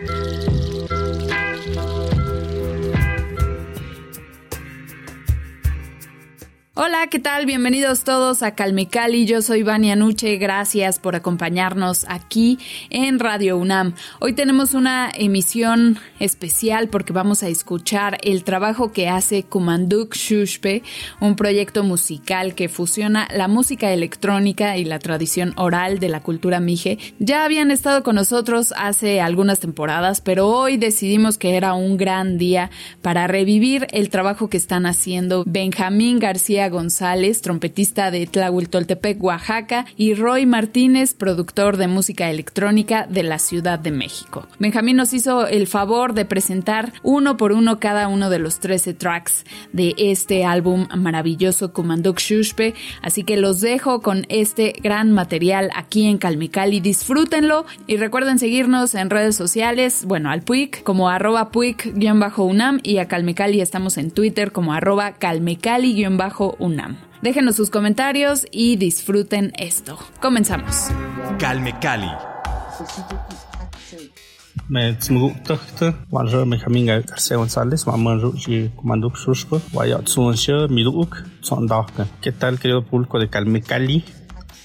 Música Hola, ¿qué tal? Bienvenidos todos a Calme Cali. Yo soy Vania Nuche. Gracias por acompañarnos aquí en Radio UNAM. Hoy tenemos una emisión especial porque vamos a escuchar el trabajo que hace Kumanduk Shushpe, un proyecto musical que fusiona la música electrónica y la tradición oral de la cultura mije. Ya habían estado con nosotros hace algunas temporadas, pero hoy decidimos que era un gran día para revivir el trabajo que están haciendo Benjamín García González, trompetista de Tlahuiltoltepec, Oaxaca, y Roy Martínez, productor de música electrónica de la Ciudad de México. Benjamín nos hizo el favor de presentar uno por uno cada uno de los 13 tracks de este álbum maravilloso Kumanduk Shushpe, así que los dejo con este gran material aquí en Calmicali. Disfrútenlo y recuerden seguirnos en redes sociales, bueno, al Puig como arroba Puig-UNAM y a Calmicali estamos en Twitter como arroba Calmicali-UNAM. UNAM. Déjenos sus comentarios y disfruten esto. Comenzamos. Calme Cali. me tsmugu wan re me haminga García González wa man ruji comando suspo wa ya tsun she miduk son dahka qué tal querido público de Calme Cali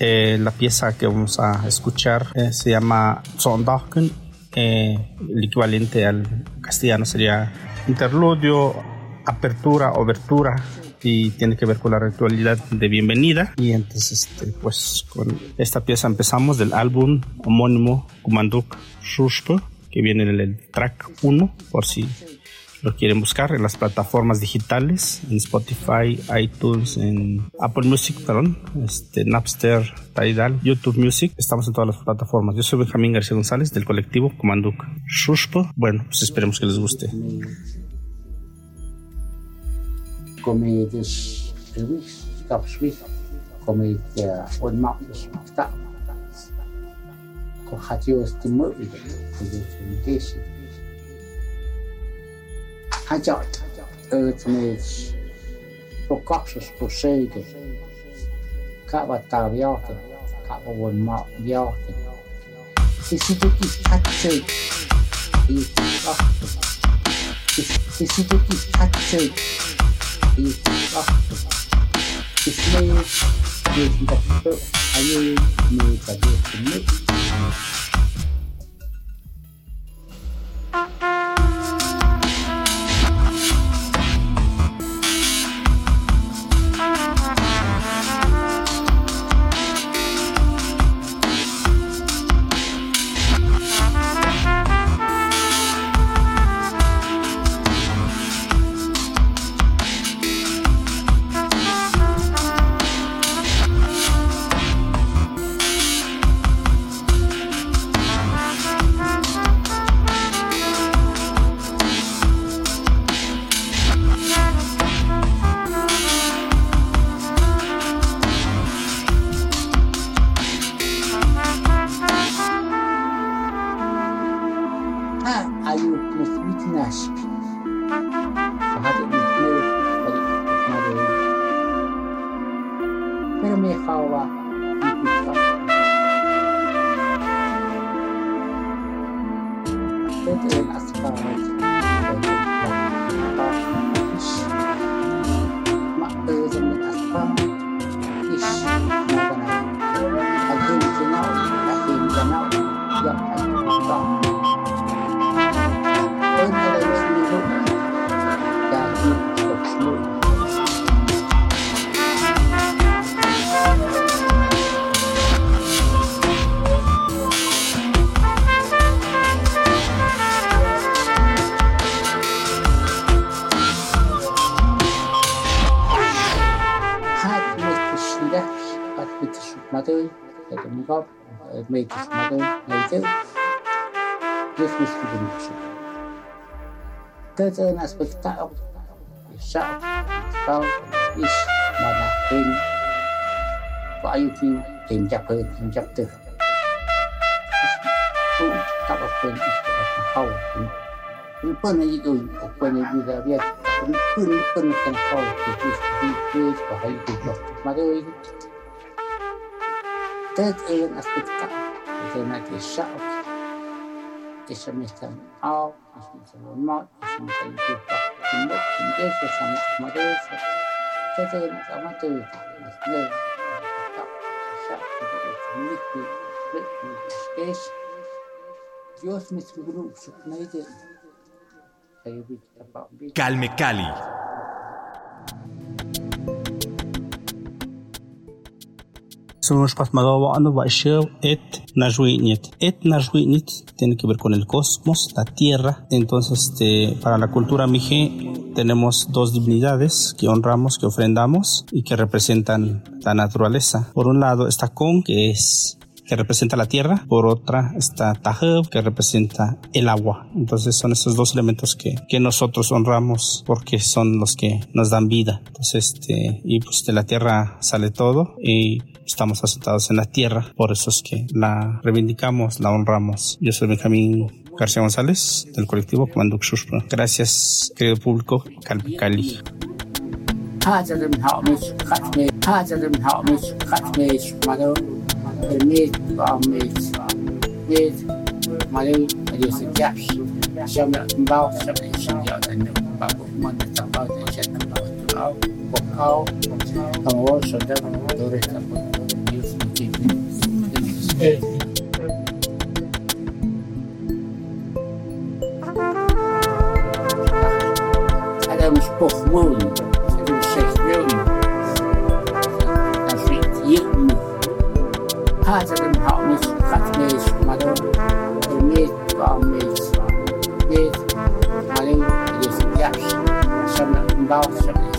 eh, la pieza que vamos a escuchar eh, se llama Son Dahken eh, el equivalente al castellano sería interludio apertura obertura y tiene que ver con la ritualidad de bienvenida. Y entonces, este, pues con esta pieza empezamos del álbum homónimo Kumanduk Shushpo, que viene en el track 1, por si lo quieren buscar en las plataformas digitales, en Spotify, iTunes, en Apple Music, perdón, este, Napster, Tidal, YouTube Music. Estamos en todas las plataformas. Yo soy Benjamín García González del colectivo Kumanduk Shushpo. Bueno, pues esperemos que les guste. comedies a week, cups week, comedia on mountains, tap. Kohatio is the movie, the invitation. I thought, earth maids, Procoxus proceeded, Cavataviata, Cavawan Martiata. He said that he's captured, he's captured. He said that he's captured. Thank you. make a smuggled native. This must be the nak sebut tak aku Isyak Kau is Mana Him What are you doing Him japa Him Tak apa Ish Kau Ini pun lagi tu Kau pun biar Ini pun Ini pun Kau Ini pun Ini pun Ini pun Ini pun Ini pun Ini está ao, que. Calme Cali. Somos pasmado et najwinit. Et najwinit tiene que ver con el cosmos, la tierra. Entonces, este, para la cultura mije tenemos dos divinidades que honramos, que ofrendamos y que representan la naturaleza. Por un lado está Kon, que es que representa la tierra, por otra está Tahab, que representa el agua. Entonces son esos dos elementos que, que nosotros honramos porque son los que nos dan vida. Entonces, este, y pues de la tierra sale todo y estamos asentados en la tierra, por eso es que la reivindicamos, la honramos. Yo soy Benjamín García González del colectivo Comando Xuxpro. Gracias, querido público, Cali. Hao, ahora soldados motores japoneses multiplicados. Adams pochmolen, Adams zegmolen. Als ik hier moet, gaat er een hout met katmees, maar dan er niet kwam mees. Dit, alleen, dit is jas, samen een bouw, samen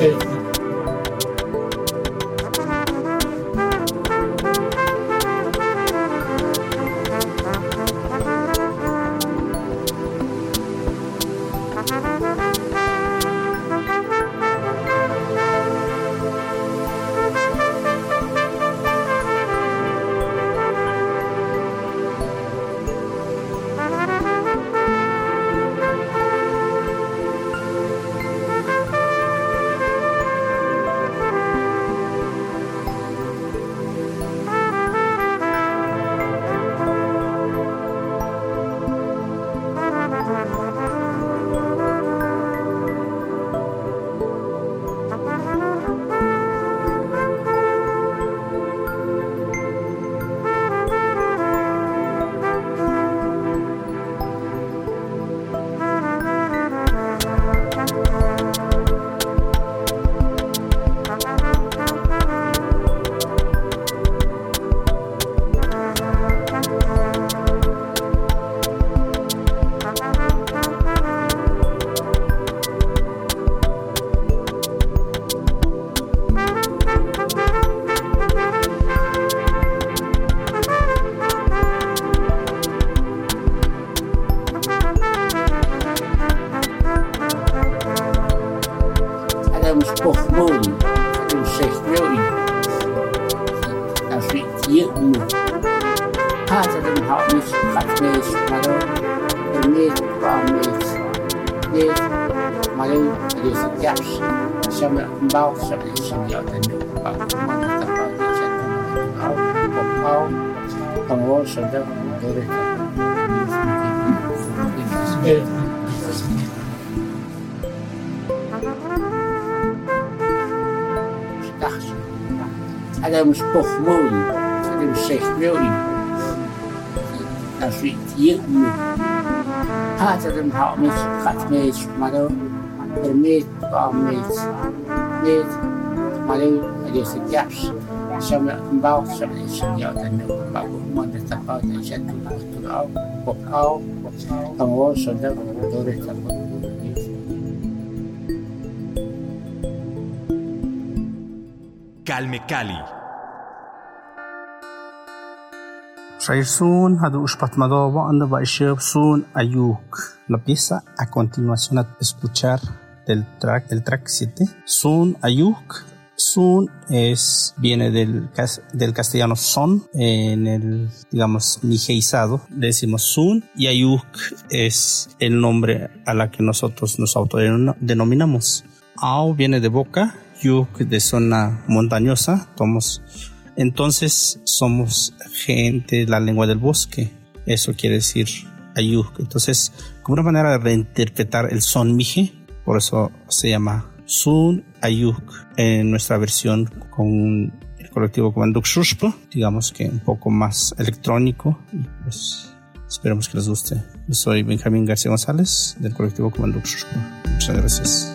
Yeah. Siyempre, bao sa isang yata niyo pa. dan sa panghaw, panghaw, panghaw, sa dapat ng dore is toch mooi. Als we het hier nu. Gaat het hem houden, gaat mee, maar dan. Er er het. Calme Cali. Baisheb sun ayuk. La pieza a continuación a escuchar del track, del track 7. Sun ayuk. Sun es, viene del, cas- del castellano son, en el, digamos, nigeizado, decimos sun, y ayuk es el nombre a la que nosotros nos autodenominamos. Au viene de boca, yuk de zona montañosa, tomos entonces somos gente de la lengua del bosque. Eso quiere decir ayuk. Entonces, como una manera de reinterpretar el son mije, por eso se llama sun ayuk en nuestra versión con el colectivo Comanduk Shushpa, digamos que un poco más electrónico. Pues esperemos que les guste. Yo soy Benjamín García González del colectivo Comanduk Shushpa. Muchas gracias.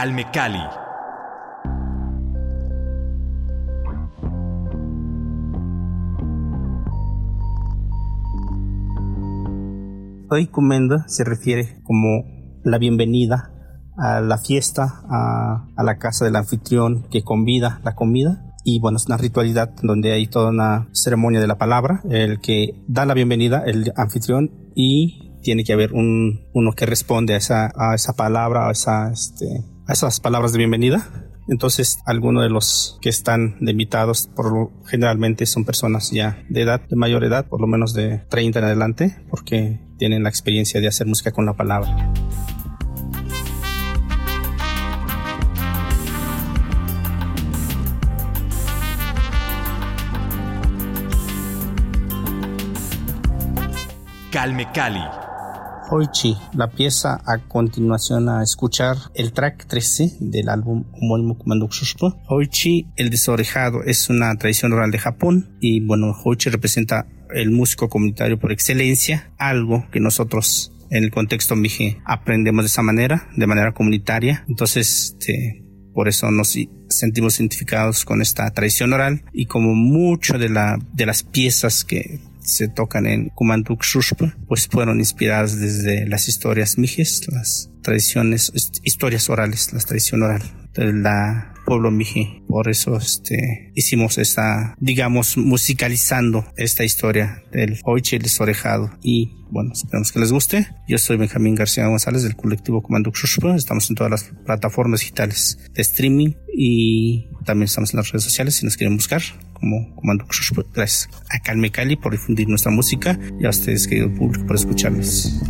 Calme Cali. Hoy Comenda se refiere como la bienvenida a la fiesta, a, la casa del anfitrión que convida la comida. Y bueno, es una ritualidad donde hay toda una ceremonia de la palabra, el que da la bienvenida, el anfitrión, y tiene que haber un, uno que responde a esa, a esa palabra, a esa, este, esas palabras de bienvenida. Entonces, algunos de los que están de invitados, por lo, generalmente son personas ya de edad, de mayor edad, por lo menos de 30 en adelante, porque tienen la experiencia de hacer música con la palabra. Calme Cali. Hoichi, la pieza a continuación a escuchar el track 13 del álbum homónimo Kumanduk. Hoichi, el desorejado, es una tradición oral de Japón y bueno, Hoichi representa el músico comunitario por excelencia, algo que nosotros en el contexto Mije aprendemos de esa manera, de manera comunitaria. Entonces, este, por eso nos sentimos identificados con esta tradición oral y como mucho de las piezas que se tocan en Kumanduk Shushpa, pues fueron inspiradas desde las historias mijes, las tradiciones, historias orales, la tradición oral la pueblo mije. Por eso este, hicimos esta, digamos, musicalizando esta historia del Oiche el desorejado. Y bueno, esperamos que les guste. Yo soy Benjamín García González del colectivo Kumanduk Shushpa. Estamos en todas las plataformas digitales de streaming y también estamos en las redes sociales si nos quieren buscar como Comando Gracias a Calme Cali por difundir nuestra música y a ustedes, querido público, por escucharnos.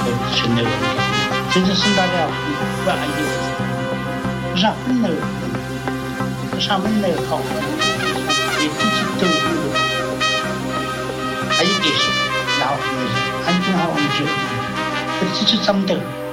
和人类文明，真正现代的不然就是让人上人类靠谱，也不是走路的，还有就是老我们安全好我们就，这是真的。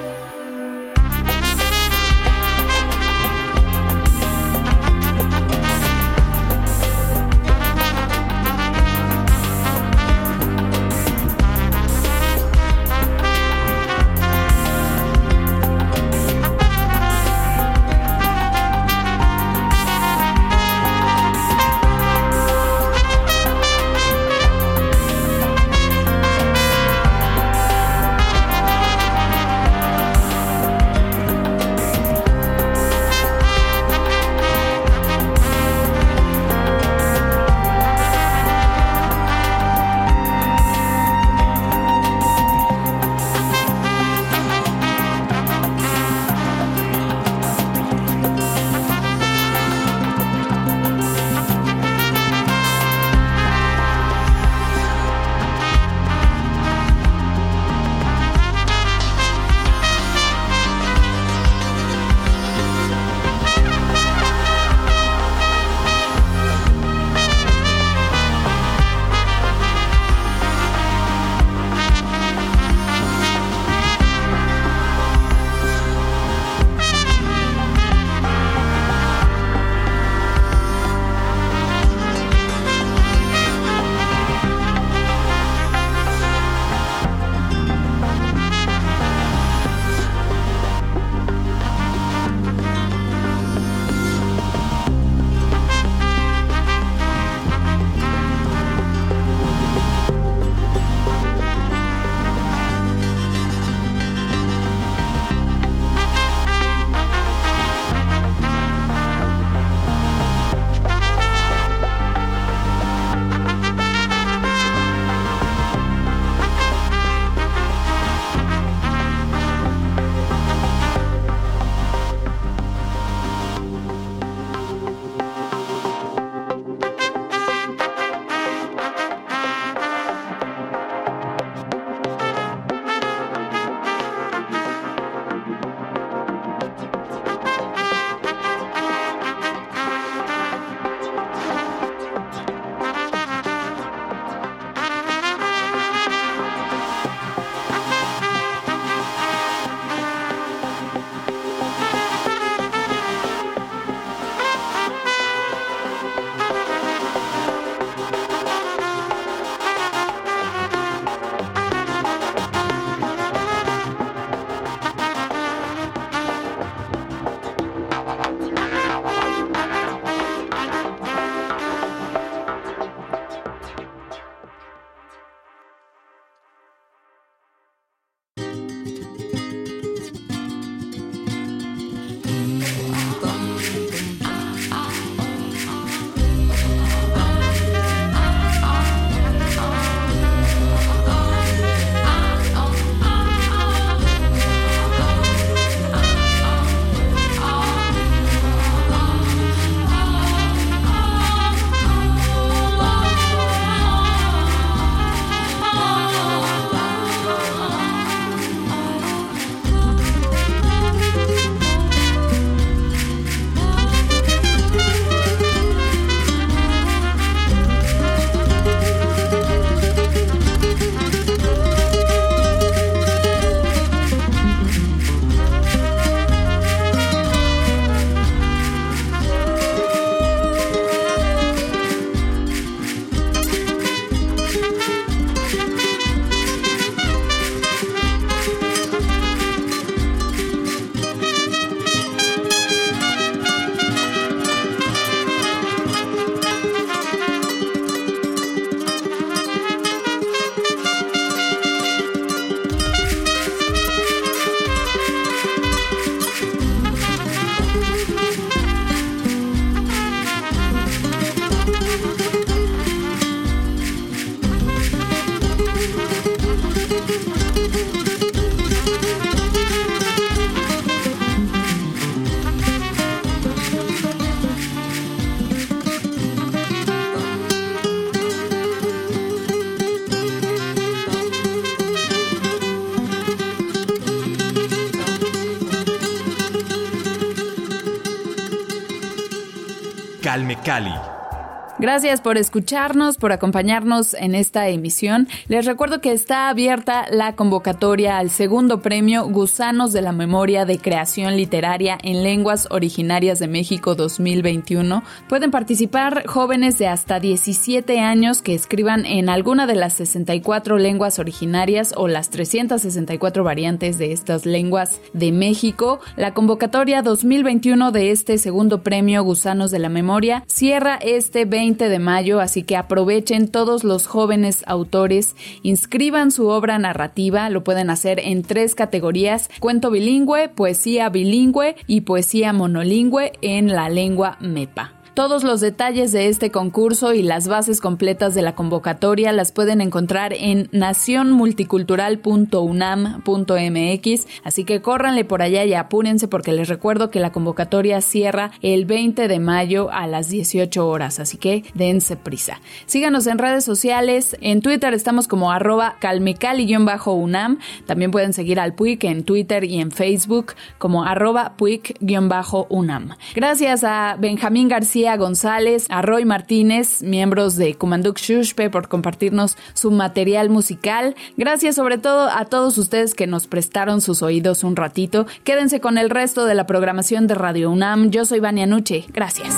Gracias por escucharnos, por acompañarnos en esta emisión. Les recuerdo que está abierta la convocatoria al segundo premio Gusanos de la Memoria de Creación Literaria en Lenguas Originarias de México 2021. Pueden participar jóvenes de hasta 17 años que escriban en alguna de las 64 lenguas originarias o las 364 variantes de estas lenguas de México. La convocatoria 2021 de este segundo premio Gusanos de la Memoria cierra este 20 de mayo, así que aprovechen todos los jóvenes autores, inscriban su obra narrativa, lo pueden hacer en tres categorías, cuento bilingüe, poesía bilingüe y poesía monolingüe en la lengua MEPA. Todos los detalles de este concurso y las bases completas de la convocatoria las pueden encontrar en nacionmulticultural.unam.mx, así que córranle por allá y apúrense porque les recuerdo que la convocatoria cierra el 20 de mayo a las 18 horas, así que dense prisa. Síganos en redes sociales, en Twitter estamos como arroba calmecali-unam, también pueden seguir al PUIC en Twitter y en Facebook como arroba PUIC-unam. Gracias a Benjamín García González, a Roy Martínez, miembros de Kumanduk Shushpe, por compartirnos su material musical. Gracias sobre todo a todos ustedes que nos prestaron sus oídos un ratito. Quédense con el resto de la programación de Radio UNAM. Yo soy Vania Nuche. Gracias.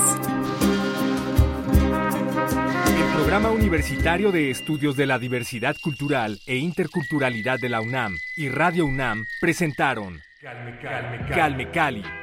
El Programa Universitario de Estudios de la Diversidad Cultural e Interculturalidad de la UNAM y Radio UNAM presentaron Calme Cali